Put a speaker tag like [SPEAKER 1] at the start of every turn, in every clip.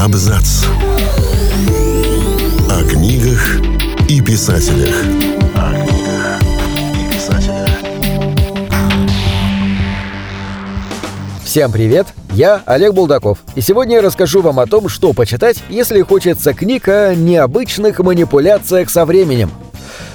[SPEAKER 1] Абзац. О книгах и писателях. О книгах и писателях.
[SPEAKER 2] Всем привет! Я Олег Булдаков, и сегодня я расскажу вам о том, что почитать, если хочется книг о необычных манипуляциях со временем.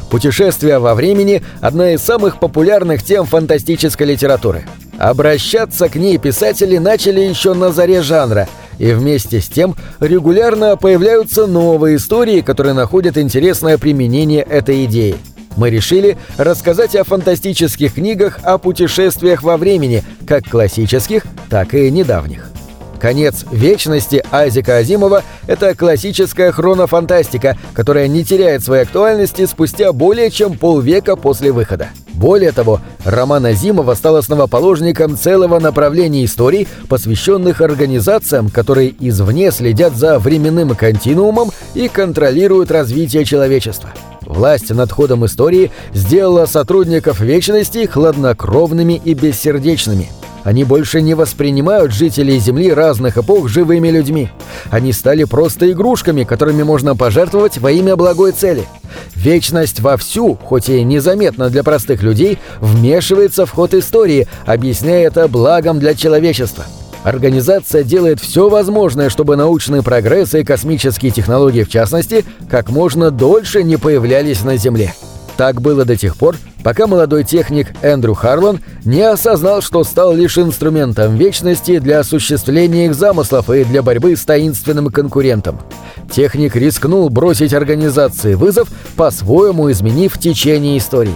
[SPEAKER 2] Путешествия во времени – одна из самых популярных тем фантастической литературы. Обращаться к ней писатели начали еще на заре жанра, и вместе с тем регулярно появляются новые истории, которые находят интересное применение этой идеи. Мы решили рассказать о фантастических книгах о путешествиях во времени, как классических, так и недавних. «Конец вечности» Айзека Азимова – это классическая хронофантастика, которая не теряет своей актуальности спустя более чем полвека после выхода. Более того, роман Азимова стал основоположником целого направления историй, посвященных организациям, которые извне следят за временным континуумом и контролируют развитие человечества. Власть над ходом истории сделала сотрудников Вечности хладнокровными и бессердечными – они больше не воспринимают жителей Земли разных эпох живыми людьми. Они стали просто игрушками, которыми можно пожертвовать во имя благой цели. Вечность вовсю, хоть и незаметно для простых людей, вмешивается в ход истории, объясняя это благом для человечества. Организация делает все возможное, чтобы научный прогресс и космические технологии в частности как можно дольше не появлялись на Земле. Так было до тех пор, пока молодой техник Эндрю Харлан не осознал, что стал лишь инструментом вечности для осуществления их замыслов и для борьбы с таинственным конкурентом. Техник рискнул бросить организации вызов, по-своему изменив течение истории.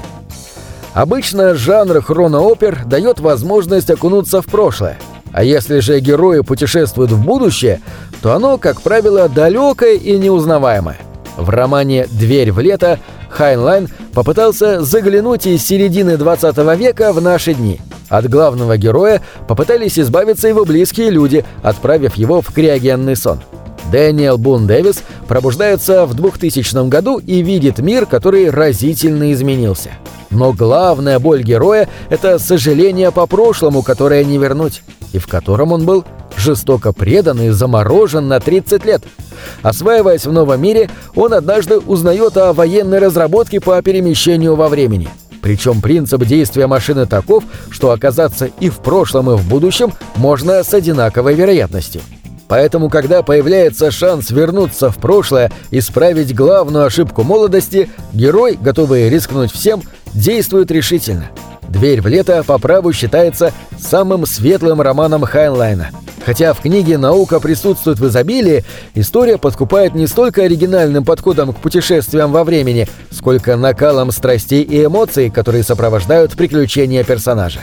[SPEAKER 2] Обычно жанр хроноопер дает возможность окунуться в прошлое. А если же герои путешествуют в будущее, то оно, как правило, далекое и неузнаваемое. В романе «Дверь в лето» Хайнлайн попытался заглянуть из середины 20 века в наши дни. От главного героя попытались избавиться его близкие люди, отправив его в криогенный сон. Дэниел Бун Дэвис пробуждается в 2000 году и видит мир, который разительно изменился. Но главная боль героя – это сожаление по прошлому, которое не вернуть, и в котором он был жестоко предан и заморожен на 30 лет. Осваиваясь в новом мире, он однажды узнает о военной разработке по перемещению во времени. Причем принцип действия машины таков, что оказаться и в прошлом, и в будущем можно с одинаковой вероятностью. Поэтому, когда появляется шанс вернуться в прошлое, и исправить главную ошибку молодости, герой, готовый рискнуть всем, действует решительно. «Дверь в лето» по праву считается самым светлым романом Хайнлайна – Хотя в книге наука присутствует в изобилии, история подкупает не столько оригинальным подходом к путешествиям во времени, сколько накалом страстей и эмоций, которые сопровождают приключения персонажа.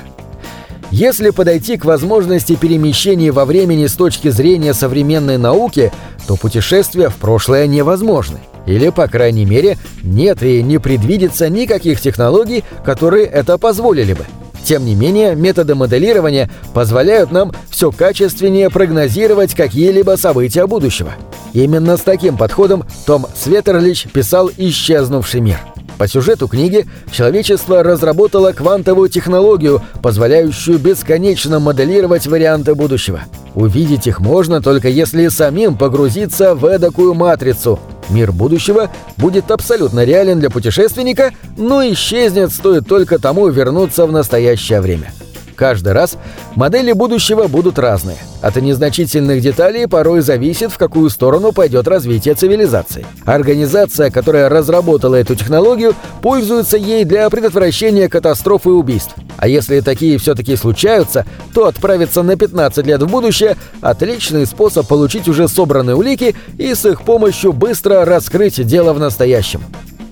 [SPEAKER 2] Если подойти к возможности перемещения во времени с точки зрения современной науки, то путешествия в прошлое невозможны. Или, по крайней мере, нет и не предвидится никаких технологий, которые это позволили бы. Тем не менее, методы моделирования позволяют нам все качественнее прогнозировать какие-либо события будущего. Именно с таким подходом Том Светерлич писал «Исчезнувший мир». По сюжету книги человечество разработало квантовую технологию, позволяющую бесконечно моделировать варианты будущего. Увидеть их можно только если самим погрузиться в эдакую матрицу – Мир будущего будет абсолютно реален для путешественника, но исчезнет, стоит только тому вернуться в настоящее время. Каждый раз модели будущего будут разные. От незначительных деталей порой зависит, в какую сторону пойдет развитие цивилизации. Организация, которая разработала эту технологию, пользуется ей для предотвращения катастроф и убийств. А если такие все-таки случаются, то отправиться на 15 лет в будущее – отличный способ получить уже собранные улики и с их помощью быстро раскрыть дело в настоящем.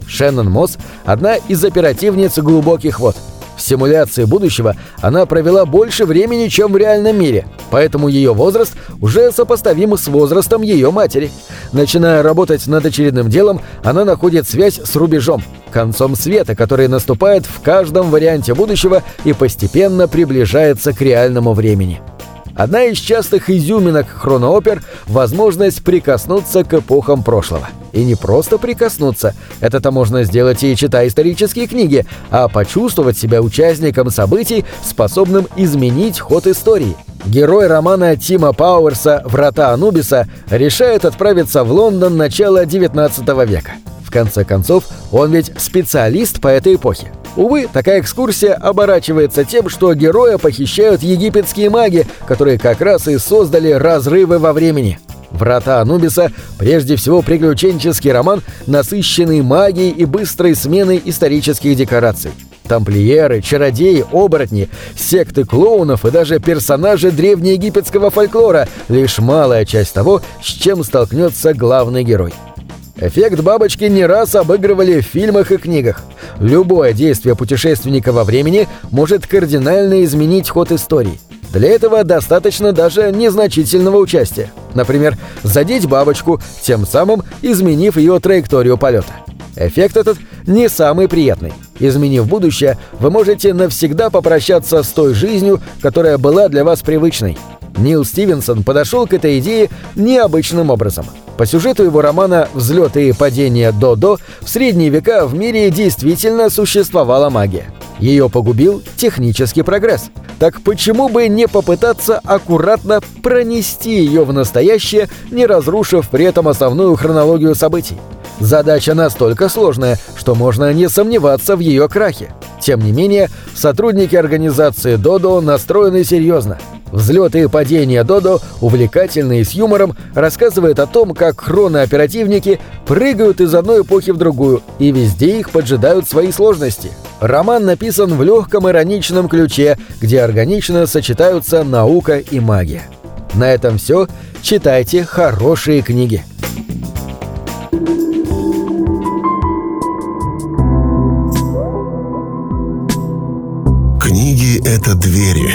[SPEAKER 2] Шеннон Мосс – одна из оперативниц глубоких вод – в симуляции будущего она провела больше времени, чем в реальном мире, поэтому ее возраст уже сопоставим с возрастом ее матери. Начиная работать над очередным делом, она находит связь с рубежом, концом света, который наступает в каждом варианте будущего и постепенно приближается к реальному времени. Одна из частых изюминок хроноопер – возможность прикоснуться к эпохам прошлого – И не просто прикоснуться, это-то можно сделать и читая исторические книги, а почувствовать себя участником событий, способным изменить ход истории. Герой романа Тима Пауэрса «Врата Анубиса» решает отправиться в Лондон начала XIX века. В конце концов, он ведь специалист по этой эпохе. Увы, такая экскурсия оборачивается тем, что героя похищают египетские маги, которые как раз и создали разрывы во времени. «Врата Анубиса» прежде всего приключенческий роман, насыщенный магией и быстрой сменой исторических декораций. Тамплиеры, чародеи, оборотни, секты клоунов и даже персонажи древнеегипетского фольклора – лишь малая часть того, с чем столкнется главный герой. Эффект бабочки не раз обыгрывали в фильмах и книгах. Любое действие путешественника во времени может кардинально изменить ход истории. Для этого достаточно даже незначительного участия. Например, задеть бабочку, тем самым изменив ее траекторию полета. Эффект этот не самый приятный. Изменив будущее, вы можете навсегда попрощаться с той жизнью, которая была для вас привычной. Нил Стивенсон подошел к этой идее необычным образом. По сюжету его романа «Взлеты и падения Додо» в средние века в мире действительно существовала магия. Ее погубил технический прогресс. Так почему бы не попытаться аккуратно пронести ее в настоящее, не разрушив при этом основную хронологию событий? Задача настолько сложная, что можно не сомневаться в ее крахе. Тем не менее, сотрудники организации «Додо» настроены серьезно. Взлеты и падения Додо, увлекательные с юмором, рассказывает о том, как хронооперативники прыгают из одной эпохи в другую, и везде их поджидают свои сложности. Роман написан в легком ироничном ключе, где органично сочетаются наука и магия. На этом все. Читайте хорошие книги.
[SPEAKER 1] Книги — это двери,